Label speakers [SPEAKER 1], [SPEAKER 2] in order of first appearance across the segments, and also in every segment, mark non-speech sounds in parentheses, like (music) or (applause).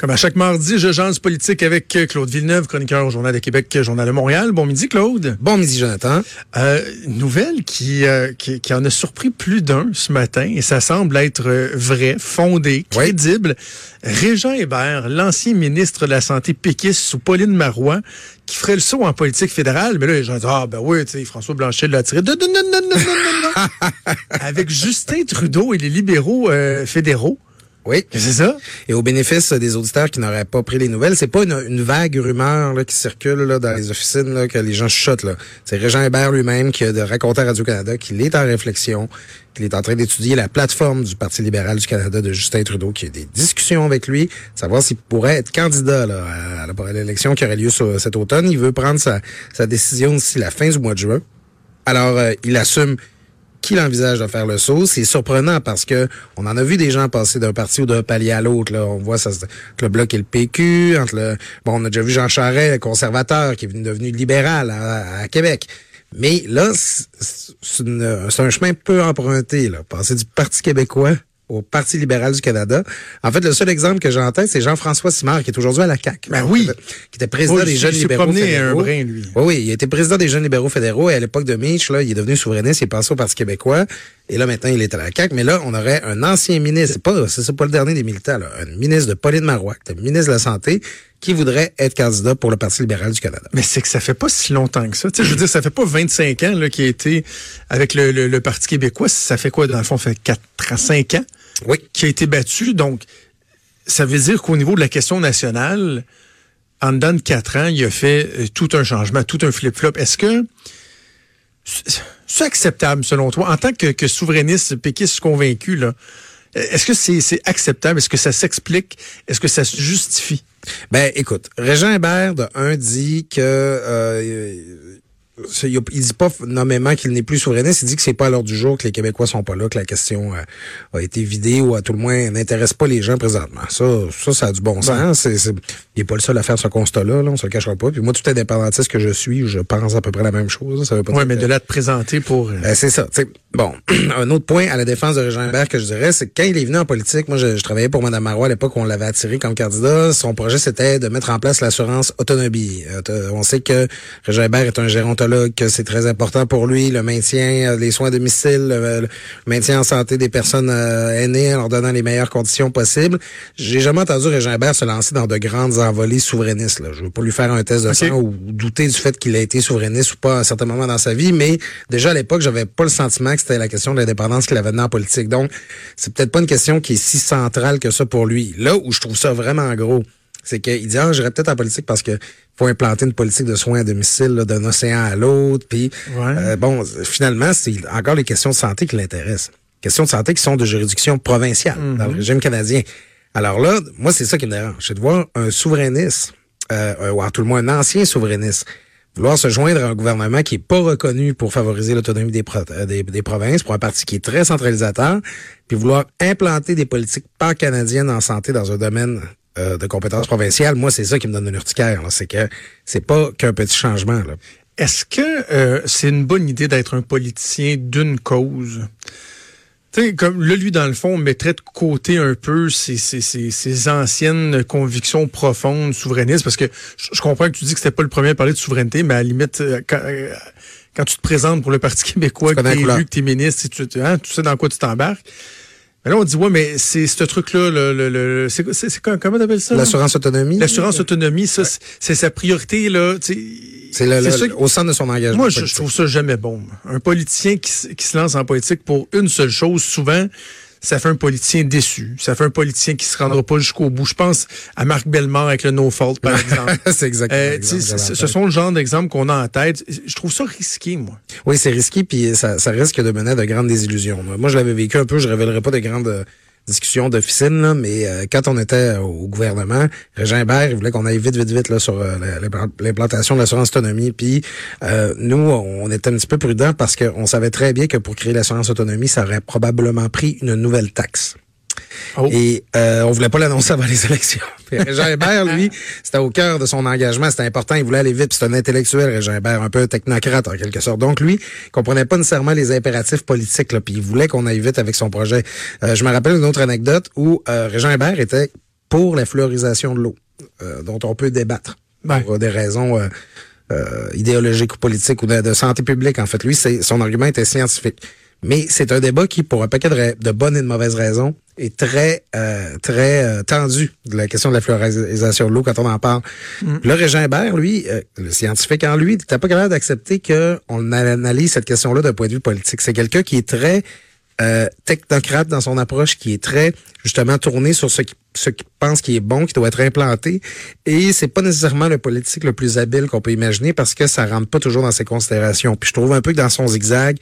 [SPEAKER 1] Comme à chaque mardi, je jase politique avec Claude Villeneuve, chroniqueur au Journal de Québec, Journal de Montréal. Bon midi, Claude.
[SPEAKER 2] Bon midi, Jonathan.
[SPEAKER 1] Euh, nouvelle qui, euh, qui, qui en a surpris plus d'un ce matin, et ça semble être euh, vrai, fondé, crédible. Régent Hébert, l'ancien ministre de la Santé péquiste sous Pauline Marois, qui ferait le saut en politique fédérale. Mais là, les gens disent, ah ben oui, tu sais, François Blanchet l'a tiré. Non, non, non, non, non, non. (laughs) Avec Justin Trudeau et les libéraux euh, fédéraux.
[SPEAKER 2] Oui.
[SPEAKER 1] C'est ça?
[SPEAKER 2] Et au bénéfice des auditeurs qui n'auraient pas pris les nouvelles, c'est pas une, une, vague rumeur là, qui circule là, dans les officines là, que les gens chuchotent. Là. C'est Régent Hébert lui-même qui a de raconté à Radio-Canada qu'il est en réflexion, qu'il est en train d'étudier la plateforme du Parti libéral du Canada de Justin Trudeau, qui a des discussions avec lui, savoir s'il pourrait être candidat là, à l'élection qui aurait lieu cet automne. Il veut prendre sa, sa décision d'ici la fin du mois de juin. Alors, euh, il assume qu'il envisage de faire le saut. C'est surprenant parce que on en a vu des gens passer d'un parti ou d'un palier à l'autre. On voit ça entre le Bloc et le PQ. Entre le, bon, on a déjà vu Jean Charest, conservateur, qui est devenu libéral à, Québec. Mais là, c'est un chemin peu emprunté. Là. Passer du Parti québécois au Parti libéral du Canada. En fait, le seul exemple que tête, c'est Jean-François Simard, qui est aujourd'hui à la CAQ.
[SPEAKER 1] Ben oui.
[SPEAKER 2] Qui était président des Jeunes libéraux fédéraux.
[SPEAKER 1] Un brin, lui.
[SPEAKER 2] Oui, oui, il était président des Jeunes libéraux fédéraux et à l'époque de Mitch, là, il est devenu souverainiste, il est passé au Parti québécois. Et là, maintenant, il est à la CAQ. Mais là, on aurait un ancien ministre, c'est pas, c'est pas le dernier des militaires, là, un ministre de Pauline Marois, ministre de la Santé, qui voudrait être candidat pour le Parti libéral du Canada.
[SPEAKER 1] Mais c'est que ça fait pas si longtemps que ça. Je veux dire, ça fait pas 25 ans qu'il a été avec le, le, Parti québécois. Ça fait quoi, dans le fond, ça fait 4 à 5 ans?
[SPEAKER 2] Oui.
[SPEAKER 1] qui a été battu. Donc, ça veut dire qu'au niveau de la question nationale, en dedans de quatre ans, il a fait euh, tout un changement, tout un flip-flop. Est-ce que c'est acceptable selon toi, en tant que, que souverainiste péquiste convaincu, là, est-ce que c'est acceptable? Est-ce que ça s'explique? Est-ce que ça se justifie?
[SPEAKER 2] Ben, écoute, Régent Hébert, de un, dit que euh, il, dit pas nommément qu'il n'est plus souverainiste, il dit que c'est pas à l'heure du jour, que les Québécois sont pas là, que la question euh, a été vidée ou à tout le moins n'intéresse pas les gens présentement. Ça, ça, ça a du bon sens. C'est, c'est, il est pas le seul à faire ce constat-là, là, on se le cachera pas. Puis moi, tout indépendantiste que je suis, je pense à peu près la même chose. Ça veut pas
[SPEAKER 1] ouais, mais de là te présenter pour... Euh,
[SPEAKER 2] ben, c'est ça. bon, (clears throat) un autre point à la défense de Régent Hébert que je dirais, c'est que quand il est venu en politique, moi, je, travaillais pour Mme Marois à l'époque où on l'avait attiré comme candidat. Son projet, c'était de mettre en place l'assurance autonomie. Euh, on sait que Régent Hébert est un gérontologue, que c'est très important pour lui, le maintien, les soins à domicile, le, maintien en santé des personnes aînées en leur donnant les meilleures conditions possibles. J'ai jamais entendu Régent Hébert se lancer dans de grandes envolée souverainiste. Là. Je veux pas lui faire un test de sang ou douter du fait qu'il a été souverainiste ou pas à un certain moment dans sa vie, mais déjà à l'époque, j'avais pas le sentiment que c'était la question de l'indépendance qu'il avait dans en politique. Donc, c'est peut-être pas une question qui est si centrale que ça pour lui. Là où je trouve ça vraiment gros, c'est qu'il dit ah, j'irais peut-être en politique parce que faut implanter une politique de soins à domicile d'un océan à l'autre. Puis euh, bon, finalement, c'est encore les questions de santé qui l'intéressent. Questions de santé qui sont de juridiction provinciale dans le mm-hmm. régime canadien. Alors là, moi, c'est ça qui me dérange. C'est de voir un souverainiste, euh, ou à tout le moins un ancien souverainiste, vouloir se joindre à un gouvernement qui est pas reconnu pour favoriser l'autonomie des, euh, des, des, provinces, pour un parti qui est très centralisateur, puis vouloir implanter des politiques pan-canadiennes en santé dans un domaine euh, de compétences provinciales, moi, c'est ça qui me donne une urticaire. C'est que c'est pas qu'un petit changement.
[SPEAKER 1] Est-ce que euh, c'est une bonne idée d'être un politicien d'une cause? Tu sais, comme là, lui, dans le fond, mettrait de côté un peu ses, ses, ses, anciennes convictions profondes souverainistes, parce que je, comprends que tu dis que c'était pas le premier à parler de souveraineté, mais à la limite, euh, quand, tu te présentes pour le Parti (laughs) québécois, que t'es élu, que t'es ministre, tu, hein, tu sais dans quoi tu t'embarques. Mais là, on dit, ouais, mais c'est ce truc-là, le, le, le c'est, c'est, comment t'appelles ça?
[SPEAKER 2] L'assurance autonomie.
[SPEAKER 1] L'assurance autonomie, ça, c'est sa priorité, là,
[SPEAKER 2] c'est au centre de son engagement.
[SPEAKER 1] Moi, je, trouve ça jamais bon. Un politicien qui, qui, se lance en politique pour une seule chose, souvent, ça fait un politicien déçu. Ça fait un politicien qui se rendra pas jusqu'au bout. Je pense à Marc Bellemare avec le No Fault, par exemple. (laughs)
[SPEAKER 2] c'est exactement.
[SPEAKER 1] Euh, ce sont le genre d'exemples qu'on a en tête. Je trouve ça risqué, moi.
[SPEAKER 2] Oui, c'est risqué, puis ça, ça risque de mener à de grandes désillusions. Moi, je l'avais vécu un peu, je révélerai pas de grandes discussions d'officine, mais euh, quand on était au gouvernement, Régin Hébert, il voulait qu'on aille vite, vite, vite là, sur euh, la- l'implant- l'implantation de l'assurance autonomie. Puis euh, nous, on était un petit peu prudents parce qu'on savait très bien que pour créer l'assurance autonomie, ça aurait probablement pris une nouvelle taxe.
[SPEAKER 1] Oh.
[SPEAKER 2] Et euh, on voulait pas l'annoncer avant les (laughs) élections. Régin Hébert, lui, c'était au cœur de son engagement, c'était important, il voulait aller vite, puis c'est un intellectuel, Régin Hébert, un peu technocrate en quelque sorte. Donc lui, il comprenait pas nécessairement les impératifs politiques, là, puis il voulait qu'on aille vite avec son projet. Euh, je me rappelle une autre anecdote où euh, Régin Hébert était pour la fluorisation de l'eau, euh, dont on peut débattre
[SPEAKER 1] Ouais.
[SPEAKER 2] pour des raisons euh, euh, idéologiques ou politiques ou de, de santé publique. En fait, lui, c'est son argument était scientifique. Mais c'est un débat qui, pour un paquet de, bonnes et de mauvaises raisons, est très euh, très euh, tendu de la question de la fluorisation de l'eau quand on en parle. Le Régin Hébert, lui, euh, le scientifique en lui, n'était pas capable d'accepter qu'on analyse cette question-là d'un point de vue politique. C'est quelqu'un qui est très euh, technocrate dans son approche, qui est très justement tourné sur ce qui ce qu'il pense qui est bon, qui doit être implanté. Et c'est pas nécessairement le politique le plus habile qu'on peut imaginer parce que ça rentre pas toujours dans ses considérations. Puis je trouve un peu que dans son zigzag,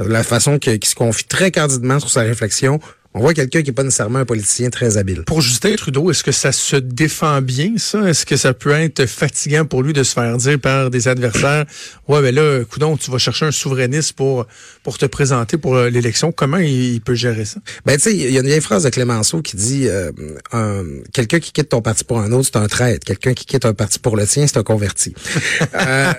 [SPEAKER 2] euh, la façon qu'il se confie très candidement sur sa réflexion, on voit quelqu'un qui est pas nécessairement un politicien très habile.
[SPEAKER 1] Pour Justin Trudeau, est-ce que ça se défend bien, ça? Est-ce que ça peut être fatigant pour lui de se faire dire par des adversaires, ouais, ben là, coudon, tu vas chercher un souverainiste pour, pour te présenter pour euh, l'élection. Comment il, il peut gérer ça?
[SPEAKER 2] Ben, tu sais, il y a une vieille phrase de Clémenceau qui dit euh, un- quelqu'un qui quitte ton parti pour un autre, c'est un traître. Quelqu'un qui quitte un parti pour le tien, c'est un converti. (laughs) Euh,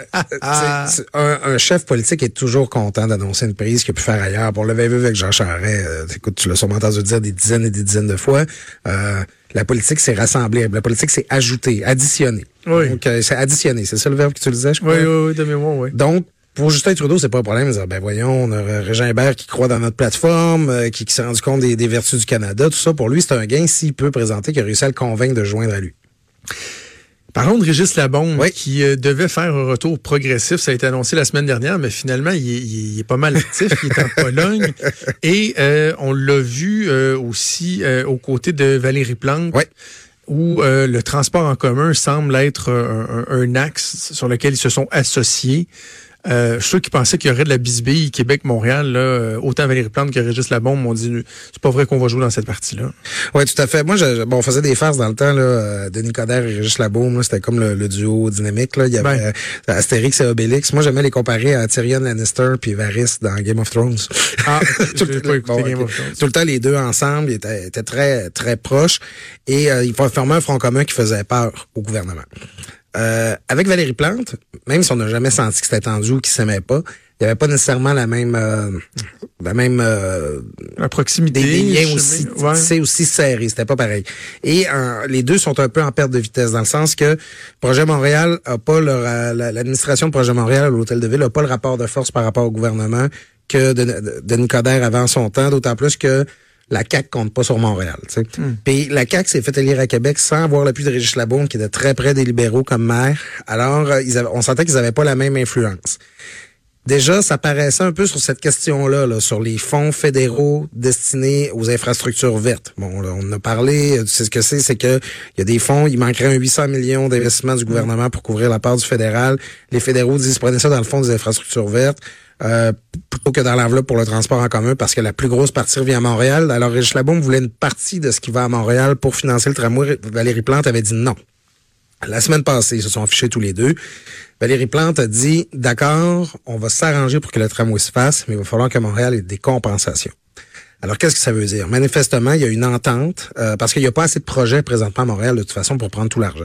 [SPEAKER 2] un, un chef politique est toujours content d'annoncer une prise qu'il a pu faire ailleurs. Pour le vu avec Jean Charest, euh, écoute, tu l'as sûrement entendu dire des dizaines et des dizaines de fois. Euh, la politique, c'est rassembler. La politique, c'est ajouter, additionner.
[SPEAKER 1] Oui.
[SPEAKER 2] Donc, euh, c'est additionner. C'est ça le verbe que tu disais, je crois?
[SPEAKER 1] Oui, oui, oui, de mémoire, oui.
[SPEAKER 2] Donc, pour Justin Trudeau, c'est pas un problème de dire, ben voyons, on a Régin Hébert qui croit dans notre plateforme, euh, qui, qui s'est rendu compte des, des vertus du Canada, tout ça. Pour lui, c'est un gain s'il peut présenter qu'il a réussi à le convaincre de joindre à lui.
[SPEAKER 1] Parlons de Régis Labombe,
[SPEAKER 2] Oui.
[SPEAKER 1] qui euh, devait faire un retour progressif. Ça a été annoncé la semaine dernière, mais finalement, il est, il est- il est pas mal actif. il est en (laughs) Pologne. Et euh, on l'a vu euh, aussi aux côtés de Valérie Plante.
[SPEAKER 2] Oui.
[SPEAKER 1] où le transport en commun semble être un, un- un axe sur lequel ils se sont associés. Euh, ceux qui pensaient qu'il y aurait de la bisbille Québec-Montréal, là, euh, autant Valérie Plante que Régis Labombe m'ont dit c'est pas vrai qu'on va jouer dans cette partie-là.
[SPEAKER 2] Oui, tout à fait. Moi, je, bon, on faisait des farces dans le temps, là, euh, Denis Coderre et Régis Labaume, là, c'était comme le, le duo dynamique, là. Il y avait
[SPEAKER 1] Ben.
[SPEAKER 2] euh, Astérix et Obélix. Moi, j'aimais les comparer à Tyrion Lannister puis Varys dans Game of Thrones.
[SPEAKER 1] Ah, (laughs)
[SPEAKER 2] Tout le-
[SPEAKER 1] pas
[SPEAKER 2] bon,
[SPEAKER 1] Game of Thrones.
[SPEAKER 2] Tout le temps, les deux ensemble, ils étaient, étaient très, très proches. Et euh, ils formaient un front commun qui faisait peur au gouvernement. Euh, avec Valérie Plante, même si on n'a jamais senti que c'était tendu ou qu'ils s'aimaient pas, il n'y avait pas nécessairement la même, euh, la même euh,
[SPEAKER 1] La proximité.
[SPEAKER 2] des, des liens aussi,
[SPEAKER 1] ouais.
[SPEAKER 2] c'est aussi serré, c'était pas pareil. Et euh, les deux sont un peu en perte de vitesse dans le sens que Projet Montréal a pas la- l'administration de Projet Montréal à l'hôtel de ville a pas le rapport de force par rapport au gouvernement que de, de, Denis Coderre avant son temps, d'autant plus que la CAQ compte pas sur Montréal. sais. Puis la CAQ s'est fait élire à Québec sans avoir l'appui de Régis Labaume, qui était très près des libéraux comme maire. Alors, euh, ils avaient- on sentait qu'ils avaient pas la même influence. Déjà, ça paraissait un peu sur cette question-là, là, sur les fonds fédéraux destinés aux infrastructures vertes. Bon, là, on a parlé, tu sais ce que c'est, c'est que il y a des fonds, il manquerait un 800 millions d'investissements du gouvernement pour couvrir la part du fédéral. Les fédéraux disent prenez ça dans le fond des infrastructures vertes. euh, plutôt que dans l'enveloppe pour le transport en commun, parce que la plus grosse partie revient à Montréal. Alors, Régis Labaume voulait une partie de ce qui va à Montréal pour financer le tramway. Valérie Plante avait dit non. La semaine passée, ils se sont affichés tous les deux. Valérie Plante a dit, d'accord, on va s'arranger pour que le tramway se fasse, mais il va falloir que Montréal ait des compensations. Alors, qu'est-ce que ça veut dire? Manifestement, il y a une entente, euh, parce qu'il n'y a pas assez de projets présentement à Montréal, de toute façon, pour prendre tout l'argent.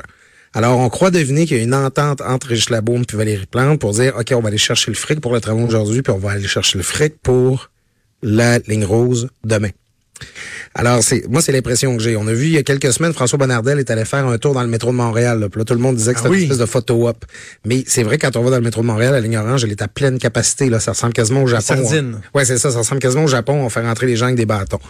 [SPEAKER 2] Alors, on croit deviner qu'il y a une entente entre Régis Labaume et Valérie Plante pour dire, OK, on va aller chercher le fric pour le tramway aujourd'hui, puis on va aller chercher le fric pour la ligne rose demain. Alors, c'est moi, c'est l'impression que j'ai. On a vu il y a quelques semaines, François Bonnardel est allé faire un tour dans le métro de Montréal. Là, Puis là, tout le monde disait que
[SPEAKER 1] Ah
[SPEAKER 2] c'était
[SPEAKER 1] oui.
[SPEAKER 2] une espèce de photo-op. Mais c'est vrai, quand on va dans le métro de Montréal, la ligne orange, elle est à pleine capacité. Là, ça ressemble quasiment au Japon.
[SPEAKER 1] sardine.
[SPEAKER 2] Ouais, c'est ça. Ça ressemble quasiment au Japon. On fait rentrer les gens avec des bâtons.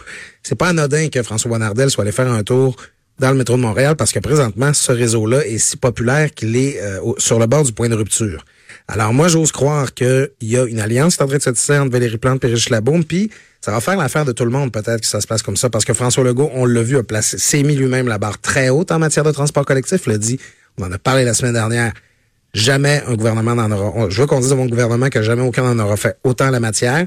[SPEAKER 2] C'est pas anodin que François Bonnardel soit allé faire un tour dans le métro de Montréal parce que présentement, ce réseau-là est si populaire qu'il est euh, sur le bord du point de rupture. Alors moi, j'ose croire qu'il y a une alliance qui est en train de se entre Valérie Plante et Régis Labaume, puis ça va faire l'affaire de tout le monde peut-être que ça se passe comme ça, parce que François Legault, on l'a vu, a placé, s'est mis lui-même la barre très haute en matière de transport collectif, l'a dit, on en a parlé la semaine dernière, jamais un gouvernement n'en aura, je veux qu'on dise à mon gouvernement que jamais aucun n'en aura fait autant la matière.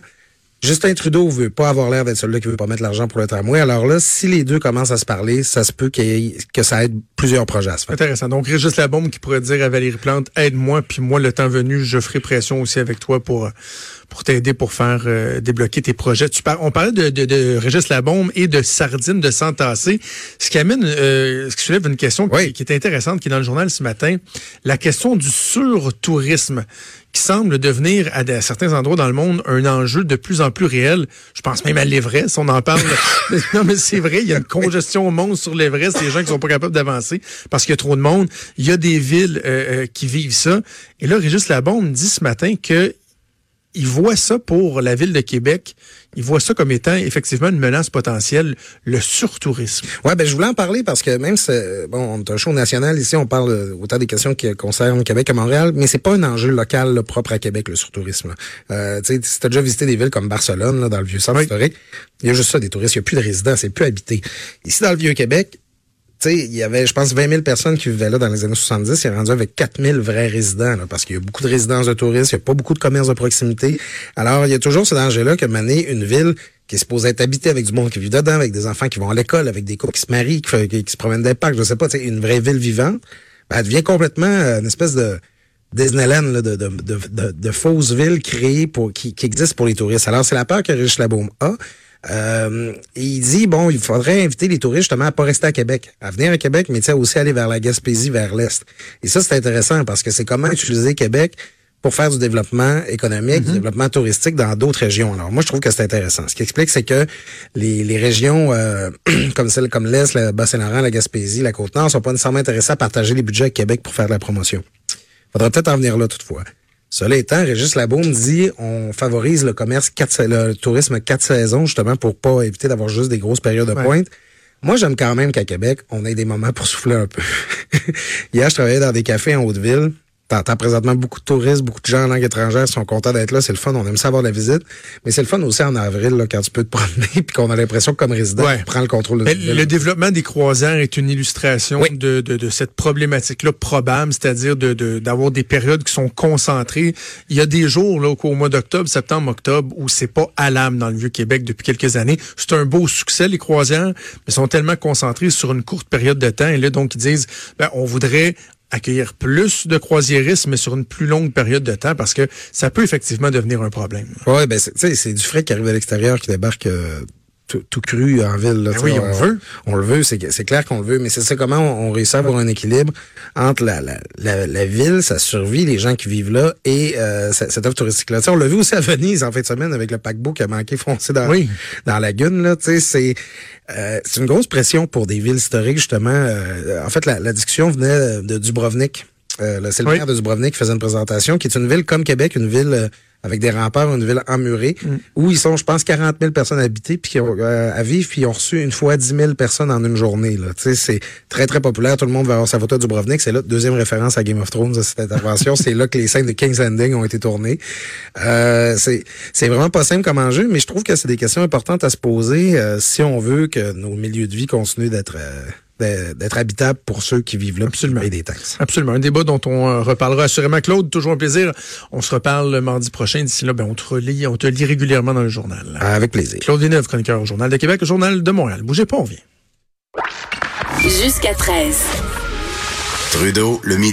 [SPEAKER 2] Justin Trudeau veut pas avoir l'air d'être celui-là qui veut pas mettre l'argent pour le tramway. Alors là, si les deux commencent à se parler, ça se peut que ça aide plusieurs projets à se faire.
[SPEAKER 1] Intéressant. Donc, Régis Labombe qui pourrait dire à Valérie Plante, aide-moi, puis moi, le temps venu, je ferai pression aussi avec toi pour pour t'aider pour faire euh, débloquer tes projets. Tu par... On parlait de, de, de Régis Labombe et de sardines de s'entasser, ce qui amène, euh, ce qui soulève une question qui, qui, est intéressante, qui est dans le journal ce matin, la question du surtourisme qui semble devenir à, certains endroits dans le monde un enjeu de plus en plus réel. Je pense même à l'Everest, on en parle. (laughs) non, mais c'est vrai, il y a une congestion au monde sur l'Everest, des gens qui sont pas capables d'avancer parce qu'il y a trop de monde. Il y a des villes euh, euh, qui vivent ça. Et là, Régis Labombe dit ce matin que il voit ça pour la ville de Québec. Il voit ça comme étant effectivement une menace potentielle, le surtourisme.
[SPEAKER 2] Ouais, ben je voulais en parler parce que même si bon, on est un show national ici, on parle autant des questions qui concernent Québec que Montréal, mais c'est pas un enjeu local propre à Québec le surtourisme. Euh, tu sais, si t'as déjà visité des villes comme Barcelone là, dans le vieux centre historique, il y a juste ça des touristes, il y a plus de résidents, c'est plus habité. Ici dans le vieux Québec, sais, il y avait, je pense, 20 000 personnes qui vivaient là dans les années 70. Il est rendu avec 4 000 vrais résidents, là, parce qu'il y a beaucoup de résidences de touristes, il n'y a pas beaucoup de commerces de proximité. Alors, il y a toujours ce danger-là que mener une ville qui est supposée être habitée avec du monde qui vit dedans, avec des enfants qui vont à l'école, avec des couples qui se marient, qui, se promènent des parcs, je sais pas, une vraie ville vivante, ben, elle devient complètement euh, une espèce de Disneyland là, de, de, de, de, pour qui, qui pour les touristes. Alors, c'est la peur que Rich Labaume a. Euh, il dit, bon, il faudrait inviter les touristes justement à pas rester à Québec, à venir à Québec, mais aussi aller vers la Gaspésie, vers l'Est. Et ça, c'est intéressant parce que c'est comment utiliser Québec pour faire du développement économique, du mhm. développement touristique dans d'autres régions. Alors moi, je trouve que c'est intéressant. Ce qui explique, c'est que les, les régions euh, (clears throat) comme celles comme l'Est, le Bas-Saint-Laurent, la Gaspésie, la Côte-Nord sont pas nécessairement intéressées à partager les budgets avec Québec pour faire de la promotion. Faudrait peut-être en venir là toutefois. Cela étant, Régis Labaume dit on favorise le commerce quatre, le tourisme quatre saisons justement pour pas éviter d'avoir juste des grosses périodes de pointe. Moi, j'aime quand même qu'à Québec, on ait des moments pour souffler un peu. (laughs) Hier, je travaillais dans des cafés en Haute-Ville. T'entends présentement beaucoup de touristes, beaucoup de gens en langue étrangère sont contents d'être là. C'est le fun. On aime savoir la visite. Mais c'est le fun aussi en avril, là, quand tu peux te (laughs) promener puis qu'on a l'impression que comme résident, on prend le contrôle de
[SPEAKER 1] Le développement des croisières est une illustration de, de, de, cette problématique-là probable, c'est-à-dire de, d'avoir des périodes qui sont concentrées. Il y a des jours, là, au mois d'octobre, septembre, octobre, où c'est pas à l'âme dans le Vieux-Québec depuis quelques années. C'est un beau succès, les croisières, mais sont tellement concentrées sur une courte période de temps. Et là, donc, ils disent, ben, on voudrait accueillir plus de croisiéristes, mais sur une plus longue période de temps, parce que ça peut effectivement devenir un problème.
[SPEAKER 2] Oui, ben c'est du frais qui arrive à l'extérieur, qui débarque euh, tout, cru en ville. Là,
[SPEAKER 1] ben oui, on, le veut.
[SPEAKER 2] On le veut, c'est clair qu'on le veut, mais c'est ça comment on, réussit à avoir un équilibre entre la, la, la, ville, sa survie, les gens qui vivent là, et euh, cette offre touristique-là. On l'a vu aussi à Venise en fin de semaine avec le paquebot qui a manqué foncé dans, dans la lagune. Là, c'est euh, une grosse pression pour des villes historiques, justement. Euh, en fait, la, la, discussion venait de Dubrovnik. Euh, c'est le maire de Dubrovnik qui faisait une présentation, qui est une ville comme Québec, une ville avec des remparts, une ville emmurée, mm. où ils sont, je pense, 40 000 personnes habitées puis euh, à vivre, puis ils ont reçu une fois 10 000 personnes en une journée. Là. C'est très, très populaire. Tout le monde va avoir sa photo du Dubrovnik. C'est là, deuxième référence à Game of Thrones de cette intervention. c'est là que les scènes de King's Landing ont été tournées. Euh, c'est vraiment pas simple comme enjeu, mais je trouve que c'est des questions importantes à se poser euh, si on veut que nos milieux de vie continuent d'être... D'être habitable pour ceux qui vivent là
[SPEAKER 1] Absolument.
[SPEAKER 2] et des taxes.
[SPEAKER 1] Absolument. Un débat dont on euh, reparlera assurément. Claude, toujours un plaisir. On se reparle mardi prochain. D'ici là, ben, on, te relit, on te lit régulièrement dans le journal.
[SPEAKER 2] Avec plaisir.
[SPEAKER 1] Claude Villeneuve, chroniqueur au Journal de Québec, au Journal de Montréal. Bougez pas, on vient.
[SPEAKER 3] Jusqu'à 13.
[SPEAKER 4] Trudeau, le